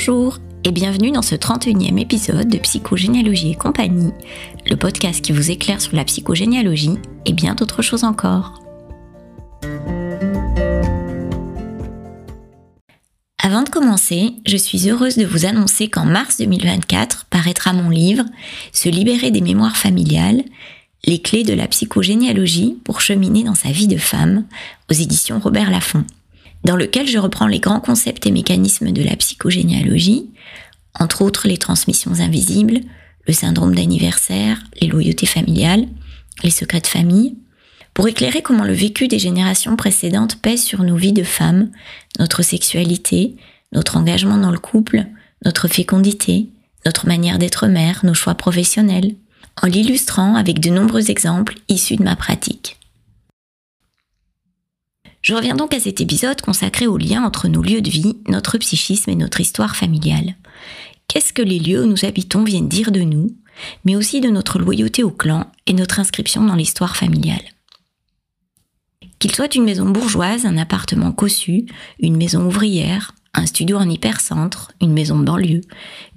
Bonjour et bienvenue dans ce 31e épisode de Psychogénéalogie et compagnie, le podcast qui vous éclaire sur la psychogénéalogie et bien d'autres choses encore. Avant de commencer, je suis heureuse de vous annoncer qu'en mars 2024 paraîtra mon livre Se libérer des mémoires familiales, les clés de la psychogénéalogie pour cheminer dans sa vie de femme aux éditions Robert Laffont dans lequel je reprends les grands concepts et mécanismes de la psychogénéalogie, entre autres les transmissions invisibles, le syndrome d'anniversaire, les loyautés familiales, les secrets de famille, pour éclairer comment le vécu des générations précédentes pèse sur nos vies de femmes, notre sexualité, notre engagement dans le couple, notre fécondité, notre manière d'être mère, nos choix professionnels, en l'illustrant avec de nombreux exemples issus de ma pratique. Je reviens donc à cet épisode consacré au lien entre nos lieux de vie, notre psychisme et notre histoire familiale. Qu'est-ce que les lieux où nous habitons viennent dire de nous, mais aussi de notre loyauté au clan et notre inscription dans l'histoire familiale? Qu'il soit une maison bourgeoise, un appartement cossu, une maison ouvrière, un studio en hypercentre, une maison de banlieue,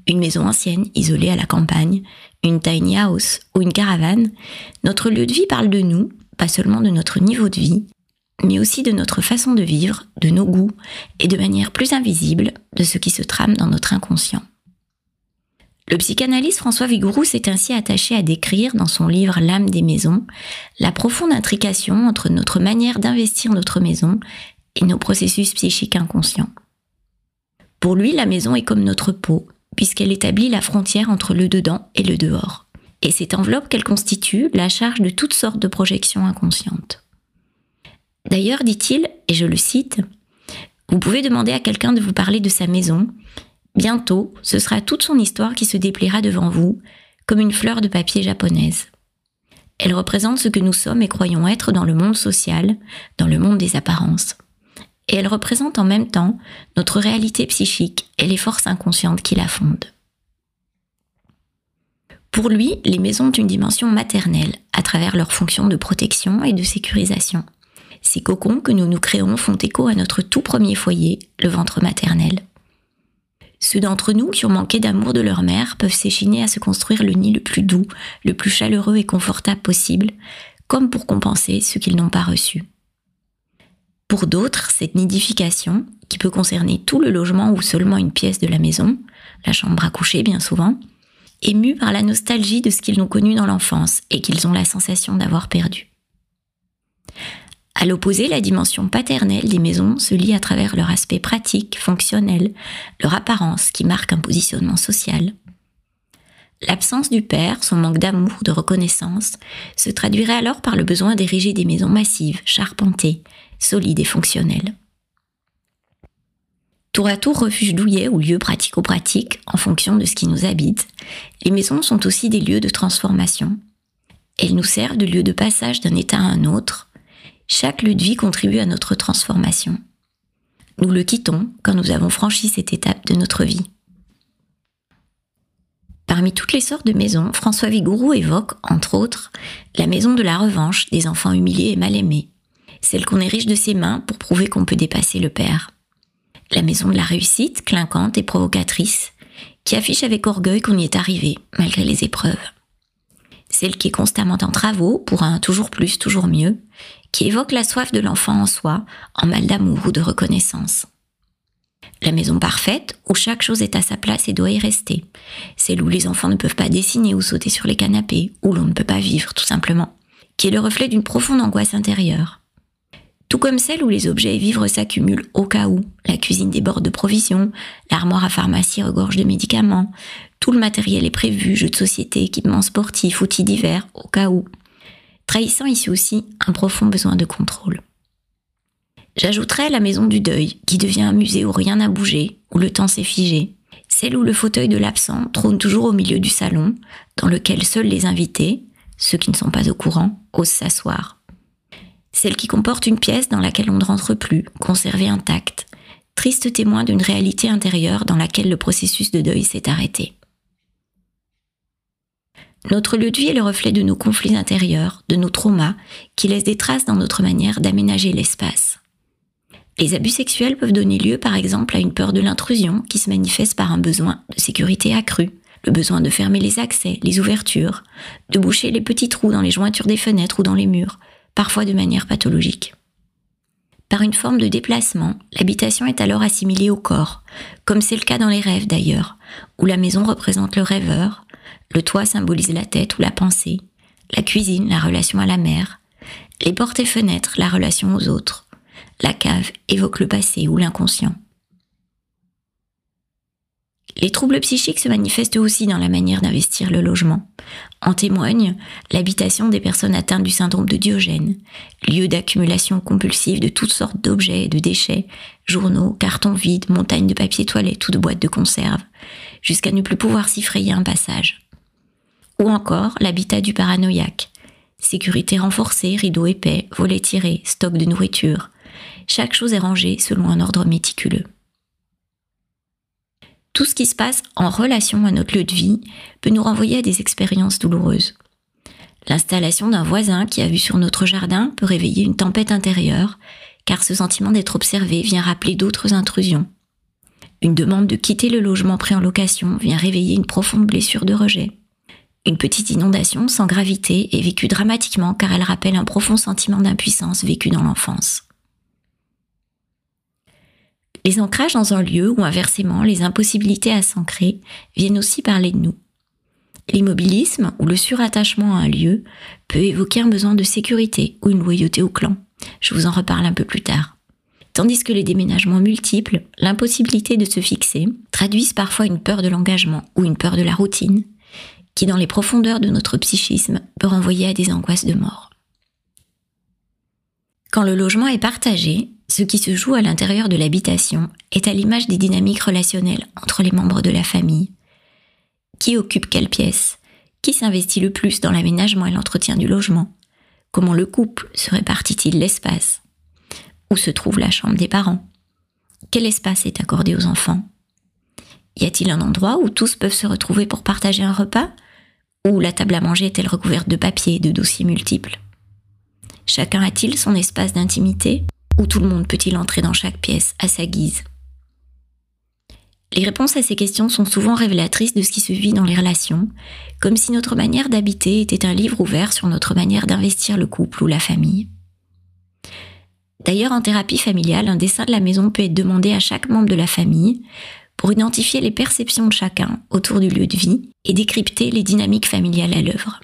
une maison ancienne isolée à la campagne, une tiny house ou une caravane, notre lieu de vie parle de nous, pas seulement de notre niveau de vie, mais aussi de notre façon de vivre, de nos goûts, et de manière plus invisible de ce qui se trame dans notre inconscient. Le psychanalyste François Vigouroux s'est ainsi attaché à décrire dans son livre L'âme des maisons la profonde intrication entre notre manière d'investir notre maison et nos processus psychiques inconscients. Pour lui, la maison est comme notre peau, puisqu'elle établit la frontière entre le dedans et le dehors. Et cette enveloppe qu'elle constitue la charge de toutes sortes de projections inconscientes. D'ailleurs, dit-il, et je le cite, Vous pouvez demander à quelqu'un de vous parler de sa maison. Bientôt, ce sera toute son histoire qui se dépliera devant vous, comme une fleur de papier japonaise. Elle représente ce que nous sommes et croyons être dans le monde social, dans le monde des apparences. Et elle représente en même temps notre réalité psychique et les forces inconscientes qui la fondent. Pour lui, les maisons ont une dimension maternelle à travers leur fonction de protection et de sécurisation. Ces cocons que nous nous créons font écho à notre tout premier foyer, le ventre maternel. Ceux d'entre nous qui ont manqué d'amour de leur mère peuvent s'échiner à se construire le nid le plus doux, le plus chaleureux et confortable possible, comme pour compenser ce qu'ils n'ont pas reçu. Pour d'autres, cette nidification, qui peut concerner tout le logement ou seulement une pièce de la maison, la chambre à coucher bien souvent, est mue par la nostalgie de ce qu'ils n'ont connu dans l'enfance et qu'ils ont la sensation d'avoir perdu. À l'opposé, la dimension paternelle des maisons se lie à travers leur aspect pratique, fonctionnel, leur apparence qui marque un positionnement social. L'absence du père, son manque d'amour, de reconnaissance, se traduirait alors par le besoin d'ériger des maisons massives, charpentées, solides et fonctionnelles. Tour à tour refuge douillet ou lieu pratico-pratique en fonction de ce qui nous habite, les maisons sont aussi des lieux de transformation. Elles nous servent de lieu de passage d'un état à un autre, chaque lieu de vie contribue à notre transformation. Nous le quittons quand nous avons franchi cette étape de notre vie. Parmi toutes les sortes de maisons, François Vigourou évoque, entre autres, la maison de la revanche des enfants humiliés et mal aimés, celle qu'on érige de ses mains pour prouver qu'on peut dépasser le père. La maison de la réussite, clinquante et provocatrice, qui affiche avec orgueil qu'on y est arrivé, malgré les épreuves. Celle qui est constamment en travaux pour un toujours plus, toujours mieux, qui évoque la soif de l'enfant en soi, en mal d'amour ou de reconnaissance. La maison parfaite, où chaque chose est à sa place et doit y rester. Celle où les enfants ne peuvent pas dessiner ou sauter sur les canapés, où l'on ne peut pas vivre tout simplement. Qui est le reflet d'une profonde angoisse intérieure. Tout comme celle où les objets et vivres s'accumulent au cas où. La cuisine déborde de provisions, l'armoire à pharmacie regorge de médicaments, tout le matériel est prévu, jeux de société, équipements sportifs, outils divers, au cas où trahissant ici aussi un profond besoin de contrôle. J'ajouterai la maison du deuil, qui devient un musée où rien n'a bougé, où le temps s'est figé, celle où le fauteuil de l'absent trône toujours au milieu du salon, dans lequel seuls les invités, ceux qui ne sont pas au courant, osent s'asseoir. Celle qui comporte une pièce dans laquelle on ne rentre plus, conservée intacte, triste témoin d'une réalité intérieure dans laquelle le processus de deuil s'est arrêté. Notre lieu de vie est le reflet de nos conflits intérieurs, de nos traumas, qui laissent des traces dans notre manière d'aménager l'espace. Les abus sexuels peuvent donner lieu par exemple à une peur de l'intrusion qui se manifeste par un besoin de sécurité accru, le besoin de fermer les accès, les ouvertures, de boucher les petits trous dans les jointures des fenêtres ou dans les murs, parfois de manière pathologique. Par une forme de déplacement, l'habitation est alors assimilée au corps, comme c'est le cas dans les rêves d'ailleurs, où la maison représente le rêveur, le toit symbolise la tête ou la pensée, la cuisine la relation à la mère, les portes et fenêtres la relation aux autres, la cave évoque le passé ou l'inconscient. Les troubles psychiques se manifestent aussi dans la manière d'investir le logement. En témoigne l'habitation des personnes atteintes du syndrome de Diogène, lieu d'accumulation compulsive de toutes sortes d'objets et de déchets, journaux, cartons vides, montagnes de papier toilette ou de boîtes de conserve, jusqu'à ne plus pouvoir s'y frayer un passage. Ou encore l'habitat du paranoïaque. Sécurité renforcée, rideaux épais, volets tirés, stock de nourriture. Chaque chose est rangée selon un ordre méticuleux. Tout ce qui se passe en relation à notre lieu de vie peut nous renvoyer à des expériences douloureuses. L'installation d'un voisin qui a vu sur notre jardin peut réveiller une tempête intérieure, car ce sentiment d'être observé vient rappeler d'autres intrusions. Une demande de quitter le logement pris en location vient réveiller une profonde blessure de rejet. Une petite inondation sans gravité est vécue dramatiquement car elle rappelle un profond sentiment d'impuissance vécu dans l'enfance. Les ancrages dans un lieu ou inversement les impossibilités à s'ancrer viennent aussi parler de nous. L'immobilisme ou le surattachement à un lieu peut évoquer un besoin de sécurité ou une loyauté au clan. Je vous en reparle un peu plus tard. Tandis que les déménagements multiples, l'impossibilité de se fixer, traduisent parfois une peur de l'engagement ou une peur de la routine, qui dans les profondeurs de notre psychisme peut renvoyer à des angoisses de mort. Quand le logement est partagé, ce qui se joue à l'intérieur de l'habitation est à l'image des dynamiques relationnelles entre les membres de la famille. Qui occupe quelle pièce? Qui s'investit le plus dans l'aménagement et l'entretien du logement? Comment le couple se répartit-il l'espace? Où se trouve la chambre des parents? Quel espace est accordé aux enfants? Y a-t-il un endroit où tous peuvent se retrouver pour partager un repas? Ou la table à manger est-elle recouverte de papier et de dossiers multiples? Chacun a-t-il son espace d'intimité ou tout le monde peut-il entrer dans chaque pièce à sa guise? Les réponses à ces questions sont souvent révélatrices de ce qui se vit dans les relations, comme si notre manière d'habiter était un livre ouvert sur notre manière d'investir le couple ou la famille. D'ailleurs, en thérapie familiale, un dessin de la maison peut être demandé à chaque membre de la famille pour identifier les perceptions de chacun autour du lieu de vie et décrypter les dynamiques familiales à l'œuvre.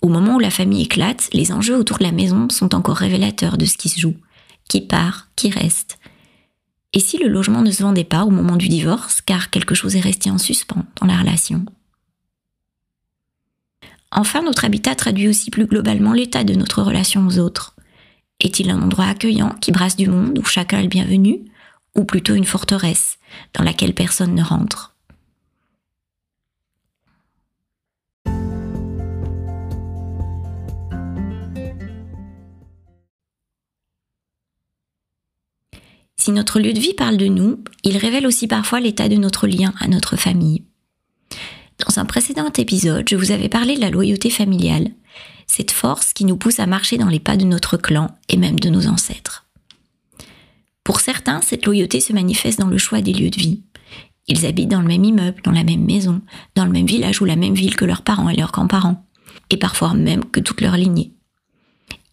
Au moment où la famille éclate, les enjeux autour de la maison sont encore révélateurs de ce qui se joue, qui part, qui reste. Et si le logement ne se vendait pas au moment du divorce, car quelque chose est resté en suspens dans la relation? Enfin, notre habitat traduit aussi plus globalement l'état de notre relation aux autres. Est-il un endroit accueillant qui brasse du monde où chacun est le bienvenu, ou plutôt une forteresse dans laquelle personne ne rentre Si notre lieu de vie parle de nous, il révèle aussi parfois l'état de notre lien à notre famille. Dans un précédent épisode, je vous avais parlé de la loyauté familiale, cette force qui nous pousse à marcher dans les pas de notre clan et même de nos ancêtres. Pour certains, cette loyauté se manifeste dans le choix des lieux de vie. Ils habitent dans le même immeuble, dans la même maison, dans le même village ou la même ville que leurs parents et leurs grands-parents, et parfois même que toute leur lignée.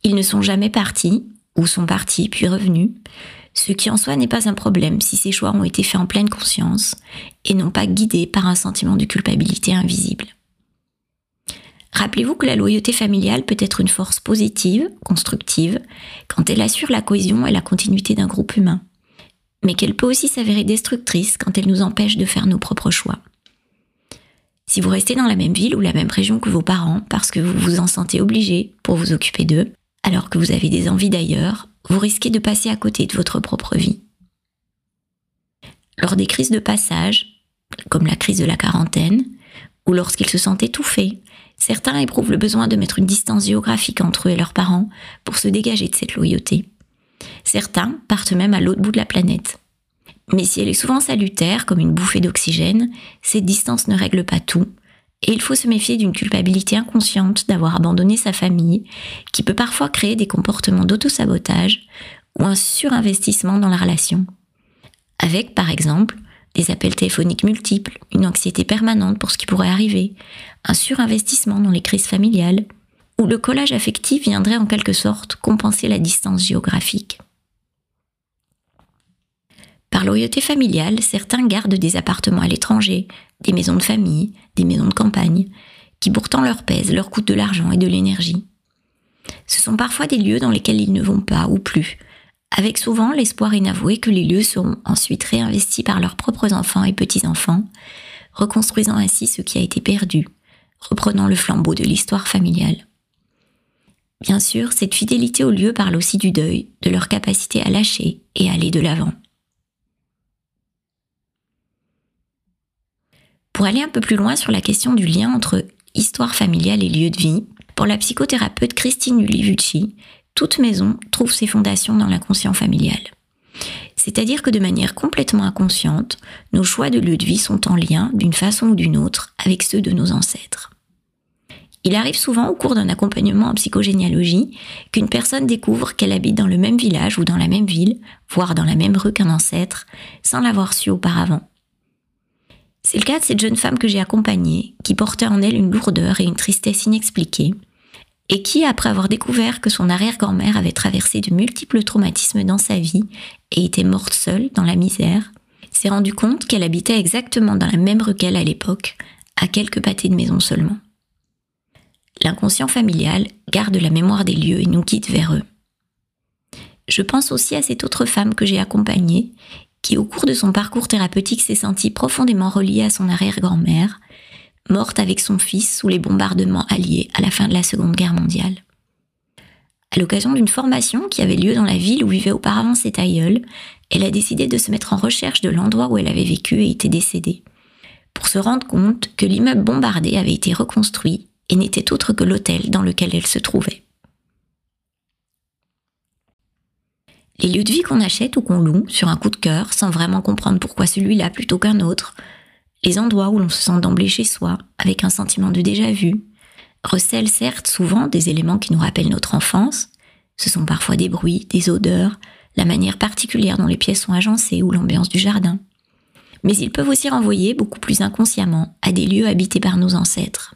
Ils ne sont jamais partis, ou sont partis puis revenus, ce qui en soi n'est pas un problème si ces choix ont été faits en pleine conscience et non pas guidés par un sentiment de culpabilité invisible. Rappelez-vous que la loyauté familiale peut être une force positive, constructive, quand elle assure la cohésion et la continuité d'un groupe humain, mais qu'elle peut aussi s'avérer destructrice quand elle nous empêche de faire nos propres choix. Si vous restez dans la même ville ou la même région que vos parents parce que vous vous en sentez obligé pour vous occuper d'eux, alors que vous avez des envies d'ailleurs, vous risquez de passer à côté de votre propre vie. Lors des crises de passage, comme la crise de la quarantaine, ou lorsqu'ils se sentent étouffés, certains éprouvent le besoin de mettre une distance géographique entre eux et leurs parents pour se dégager de cette loyauté. Certains partent même à l'autre bout de la planète. Mais si elle est souvent salutaire, comme une bouffée d'oxygène, cette distance ne règle pas tout, et il faut se méfier d'une culpabilité inconsciente d'avoir abandonné sa famille, qui peut parfois créer des comportements d'autosabotage ou un surinvestissement dans la relation. Avec, par exemple, des appels téléphoniques multiples, une anxiété permanente pour ce qui pourrait arriver, un surinvestissement dans les crises familiales, où le collage affectif viendrait en quelque sorte compenser la distance géographique. Par loyauté familiale, certains gardent des appartements à l'étranger, des maisons de famille, des maisons de campagne, qui pourtant leur pèsent, leur coûtent de l'argent et de l'énergie. Ce sont parfois des lieux dans lesquels ils ne vont pas ou plus, avec souvent l'espoir inavoué que les lieux seront ensuite réinvestis par leurs propres enfants et petits-enfants, reconstruisant ainsi ce qui a été perdu, reprenant le flambeau de l'histoire familiale. Bien sûr, cette fidélité au lieu parle aussi du deuil, de leur capacité à lâcher et aller de l'avant. Pour aller un peu plus loin sur la question du lien entre histoire familiale et lieu de vie, pour la psychothérapeute Christine Ulivucci, toute maison trouve ses fondations dans l'inconscient familial. C'est-à-dire que de manière complètement inconsciente, nos choix de lieu de vie sont en lien, d'une façon ou d'une autre, avec ceux de nos ancêtres. Il arrive souvent au cours d'un accompagnement en psychogénéalogie qu'une personne découvre qu'elle habite dans le même village ou dans la même ville, voire dans la même rue qu'un ancêtre, sans l'avoir su auparavant. C'est le cas de cette jeune femme que j'ai accompagnée, qui portait en elle une lourdeur et une tristesse inexpliquées, et qui, après avoir découvert que son arrière-grand-mère avait traversé de multiples traumatismes dans sa vie et était morte seule dans la misère, s'est rendu compte qu'elle habitait exactement dans la même rue qu'elle à l'époque, à quelques pâtés de maison seulement. L'inconscient familial garde la mémoire des lieux et nous quitte vers eux. Je pense aussi à cette autre femme que j'ai accompagnée, qui au cours de son parcours thérapeutique s'est sentie profondément reliée à son arrière-grand-mère morte avec son fils sous les bombardements alliés à la fin de la Seconde Guerre mondiale. À l'occasion d'une formation qui avait lieu dans la ville où vivait auparavant cet aïeul, elle a décidé de se mettre en recherche de l'endroit où elle avait vécu et était décédée, pour se rendre compte que l'immeuble bombardé avait été reconstruit et n'était autre que l'hôtel dans lequel elle se trouvait. Les lieux de vie qu'on achète ou qu'on loue sur un coup de cœur, sans vraiment comprendre pourquoi celui-là plutôt qu'un autre, les endroits où l'on se sent d'emblée chez soi, avec un sentiment de déjà-vu, recèlent certes souvent des éléments qui nous rappellent notre enfance. Ce sont parfois des bruits, des odeurs, la manière particulière dont les pièces sont agencées ou l'ambiance du jardin. Mais ils peuvent aussi renvoyer beaucoup plus inconsciemment à des lieux habités par nos ancêtres.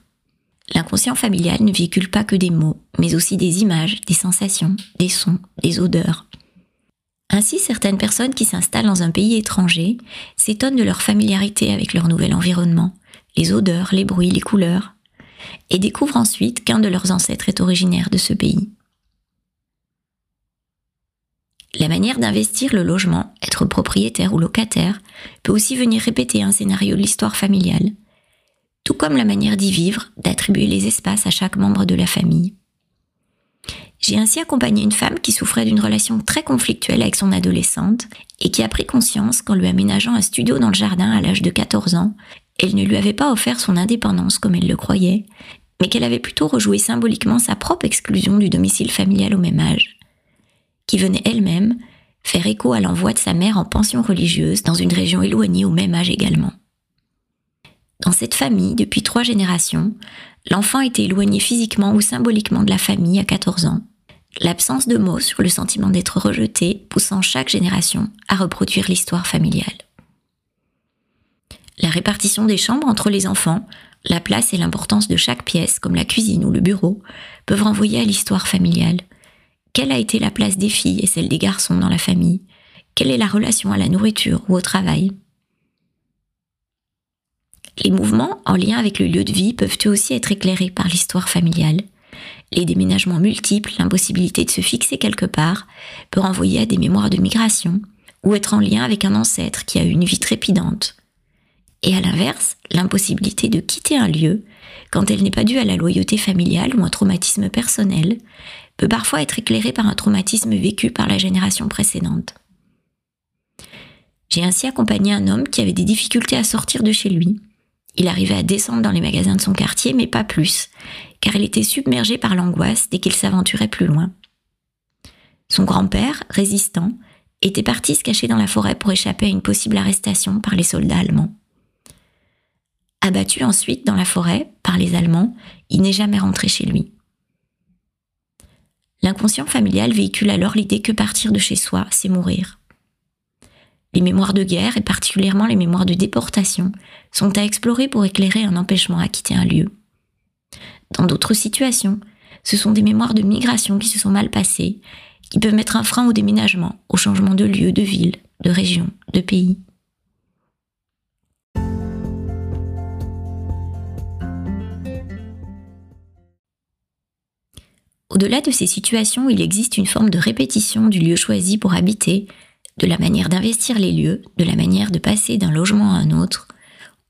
L'inconscient familial ne véhicule pas que des mots, mais aussi des images, des sensations, des sons, des odeurs, ainsi, certaines personnes qui s'installent dans un pays étranger s'étonnent de leur familiarité avec leur nouvel environnement, les odeurs, les bruits, les couleurs, et découvrent ensuite qu'un de leurs ancêtres est originaire de ce pays. La manière d'investir le logement, être propriétaire ou locataire, peut aussi venir répéter un scénario de l'histoire familiale, tout comme la manière d'y vivre, d'attribuer les espaces à chaque membre de la famille. J'ai ainsi accompagné une femme qui souffrait d'une relation très conflictuelle avec son adolescente et qui a pris conscience qu'en lui aménageant un studio dans le jardin à l'âge de 14 ans, elle ne lui avait pas offert son indépendance comme elle le croyait, mais qu'elle avait plutôt rejoué symboliquement sa propre exclusion du domicile familial au même âge, qui venait elle-même faire écho à l'envoi de sa mère en pension religieuse dans une région éloignée au même âge également. Dans cette famille, depuis trois générations, l'enfant était éloigné physiquement ou symboliquement de la famille à 14 ans. L'absence de mots sur le sentiment d'être rejeté poussant chaque génération à reproduire l'histoire familiale. La répartition des chambres entre les enfants, la place et l'importance de chaque pièce, comme la cuisine ou le bureau, peuvent renvoyer à l'histoire familiale. Quelle a été la place des filles et celle des garçons dans la famille? Quelle est la relation à la nourriture ou au travail? Les mouvements en lien avec le lieu de vie peuvent eux aussi être éclairés par l'histoire familiale. Les déménagements multiples, l'impossibilité de se fixer quelque part, peut renvoyer à des mémoires de migration ou être en lien avec un ancêtre qui a eu une vie trépidante. Et à l'inverse, l'impossibilité de quitter un lieu, quand elle n'est pas due à la loyauté familiale ou un traumatisme personnel, peut parfois être éclairée par un traumatisme vécu par la génération précédente. J'ai ainsi accompagné un homme qui avait des difficultés à sortir de chez lui, il arrivait à descendre dans les magasins de son quartier, mais pas plus, car il était submergé par l'angoisse dès qu'il s'aventurait plus loin. Son grand-père, résistant, était parti se cacher dans la forêt pour échapper à une possible arrestation par les soldats allemands. Abattu ensuite dans la forêt par les Allemands, il n'est jamais rentré chez lui. L'inconscient familial véhicule alors l'idée que partir de chez soi, c'est mourir. Les mémoires de guerre, et particulièrement les mémoires de déportation, sont à explorer pour éclairer un empêchement à quitter un lieu. Dans d'autres situations, ce sont des mémoires de migration qui se sont mal passées, qui peuvent mettre un frein au déménagement, au changement de lieu, de ville, de région, de pays. Au-delà de ces situations, il existe une forme de répétition du lieu choisi pour habiter, de la manière d'investir les lieux, de la manière de passer d'un logement à un autre,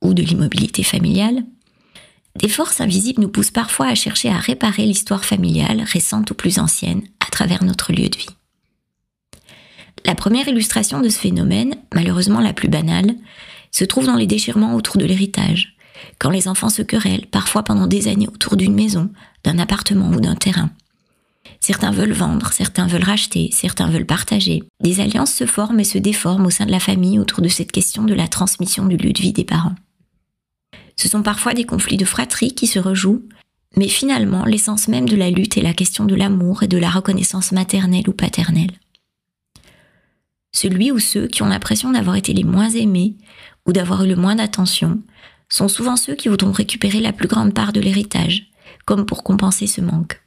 ou de l'immobilité familiale. Des forces invisibles nous poussent parfois à chercher à réparer l'histoire familiale, récente ou plus ancienne, à travers notre lieu de vie. La première illustration de ce phénomène, malheureusement la plus banale, se trouve dans les déchirements autour de l'héritage, quand les enfants se querellent, parfois pendant des années autour d'une maison, d'un appartement ou d'un terrain. Certains veulent vendre, certains veulent racheter, certains veulent partager. Des alliances se forment et se déforment au sein de la famille autour de cette question de la transmission du lieu de vie des parents. Ce sont parfois des conflits de fratrie qui se rejouent, mais finalement l'essence même de la lutte est la question de l'amour et de la reconnaissance maternelle ou paternelle. Celui ou ceux qui ont l'impression d'avoir été les moins aimés ou d'avoir eu le moins d'attention sont souvent ceux qui voudront récupérer la plus grande part de l'héritage, comme pour compenser ce manque.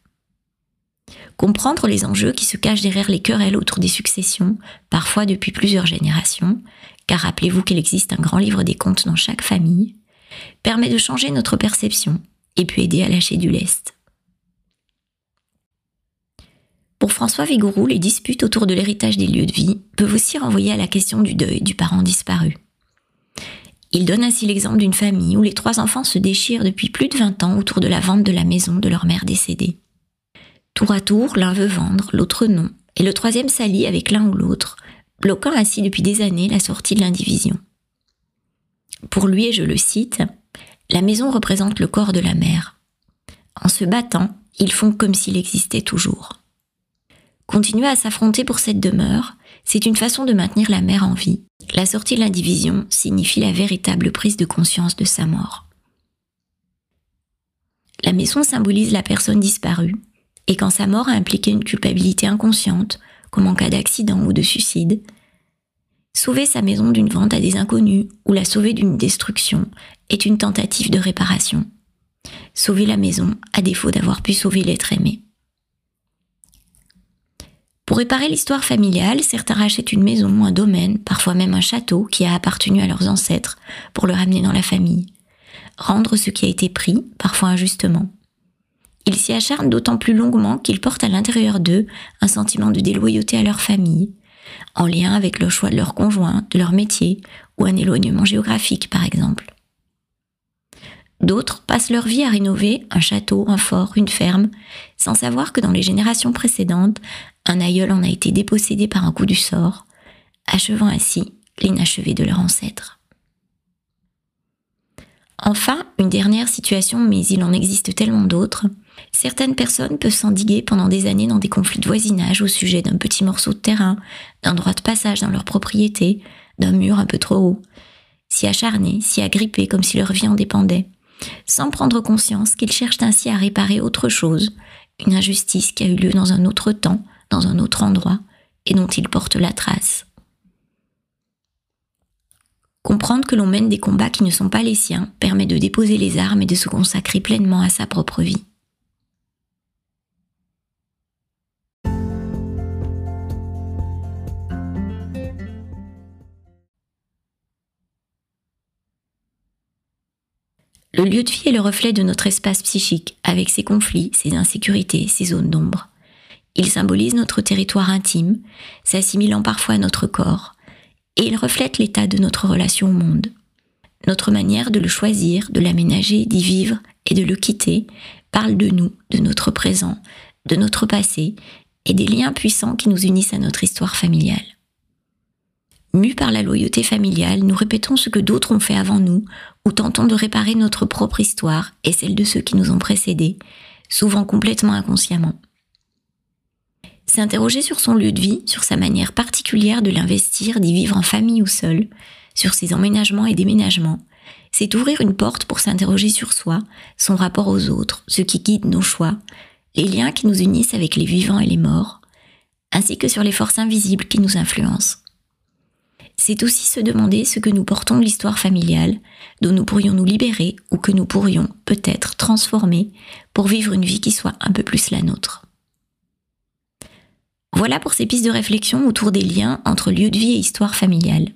Comprendre les enjeux qui se cachent derrière les querelles autour des successions, parfois depuis plusieurs générations, car rappelez-vous qu'il existe un grand livre des comptes dans chaque famille, permet de changer notre perception et peut aider à lâcher du lest. Pour François Vigouroux, les disputes autour de l'héritage des lieux de vie peuvent aussi renvoyer à la question du deuil du parent disparu. Il donne ainsi l'exemple d'une famille où les trois enfants se déchirent depuis plus de 20 ans autour de la vente de la maison de leur mère décédée. Tour à tour, l'un veut vendre, l'autre non, et le troisième s'allie avec l'un ou l'autre, bloquant ainsi depuis des années la sortie de l'indivision. Pour lui, et je le cite, la maison représente le corps de la mère. En se battant, ils font comme s'il existait toujours. Continuer à s'affronter pour cette demeure, c'est une façon de maintenir la mère en vie. La sortie de l'indivision signifie la véritable prise de conscience de sa mort. La maison symbolise la personne disparue, et quand sa mort a impliqué une culpabilité inconsciente, comme en cas d'accident ou de suicide, sauver sa maison d'une vente à des inconnus ou la sauver d'une destruction est une tentative de réparation. Sauver la maison à défaut d'avoir pu sauver l'être aimé. Pour réparer l'histoire familiale, certains rachètent une maison, un domaine, parfois même un château qui a appartenu à leurs ancêtres pour le ramener dans la famille. Rendre ce qui a été pris, parfois injustement. Ils s'y acharnent d'autant plus longuement qu'ils portent à l'intérieur d'eux un sentiment de déloyauté à leur famille, en lien avec le choix de leur conjoint, de leur métier ou un éloignement géographique par exemple. D'autres passent leur vie à rénover un château, un fort, une ferme, sans savoir que dans les générations précédentes, un aïeul en a été dépossédé par un coup du sort, achevant ainsi l'inachevé de leur ancêtre. Enfin, une dernière situation, mais il en existe tellement d'autres, Certaines personnes peuvent s'endiguer pendant des années dans des conflits de voisinage au sujet d'un petit morceau de terrain, d'un droit de passage dans leur propriété, d'un mur un peu trop haut, s'y acharner, s'y agripper comme si leur vie en dépendait, sans prendre conscience qu'ils cherchent ainsi à réparer autre chose, une injustice qui a eu lieu dans un autre temps, dans un autre endroit, et dont ils portent la trace. Comprendre que l'on mène des combats qui ne sont pas les siens permet de déposer les armes et de se consacrer pleinement à sa propre vie. Le lieu de vie est le reflet de notre espace psychique, avec ses conflits, ses insécurités, ses zones d'ombre. Il symbolise notre territoire intime, s'assimilant parfois à notre corps, et il reflète l'état de notre relation au monde. Notre manière de le choisir, de l'aménager, d'y vivre et de le quitter parle de nous, de notre présent, de notre passé et des liens puissants qui nous unissent à notre histoire familiale. Mus par la loyauté familiale, nous répétons ce que d'autres ont fait avant nous, ou tentons de réparer notre propre histoire et celle de ceux qui nous ont précédés, souvent complètement inconsciemment. S'interroger sur son lieu de vie, sur sa manière particulière de l'investir, d'y vivre en famille ou seul, sur ses emménagements et déménagements, c'est ouvrir une porte pour s'interroger sur soi, son rapport aux autres, ce qui guide nos choix, les liens qui nous unissent avec les vivants et les morts, ainsi que sur les forces invisibles qui nous influencent. C'est aussi se demander ce que nous portons de l'histoire familiale, dont nous pourrions nous libérer ou que nous pourrions peut-être transformer pour vivre une vie qui soit un peu plus la nôtre. Voilà pour ces pistes de réflexion autour des liens entre lieu de vie et histoire familiale.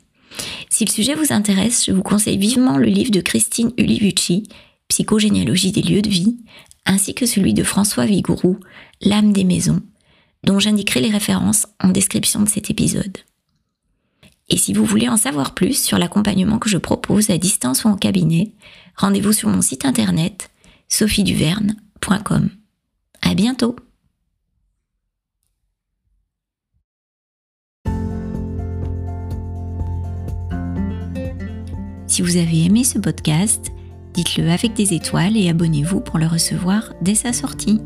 Si le sujet vous intéresse, je vous conseille vivement le livre de Christine Ulivucci, Psychogénéalogie des lieux de vie, ainsi que celui de François Vigourou, L'âme des maisons, dont j'indiquerai les références en description de cet épisode. Et si vous voulez en savoir plus sur l'accompagnement que je propose à distance ou en cabinet, rendez-vous sur mon site internet sophieduverne.com. À bientôt! Si vous avez aimé ce podcast, dites-le avec des étoiles et abonnez-vous pour le recevoir dès sa sortie.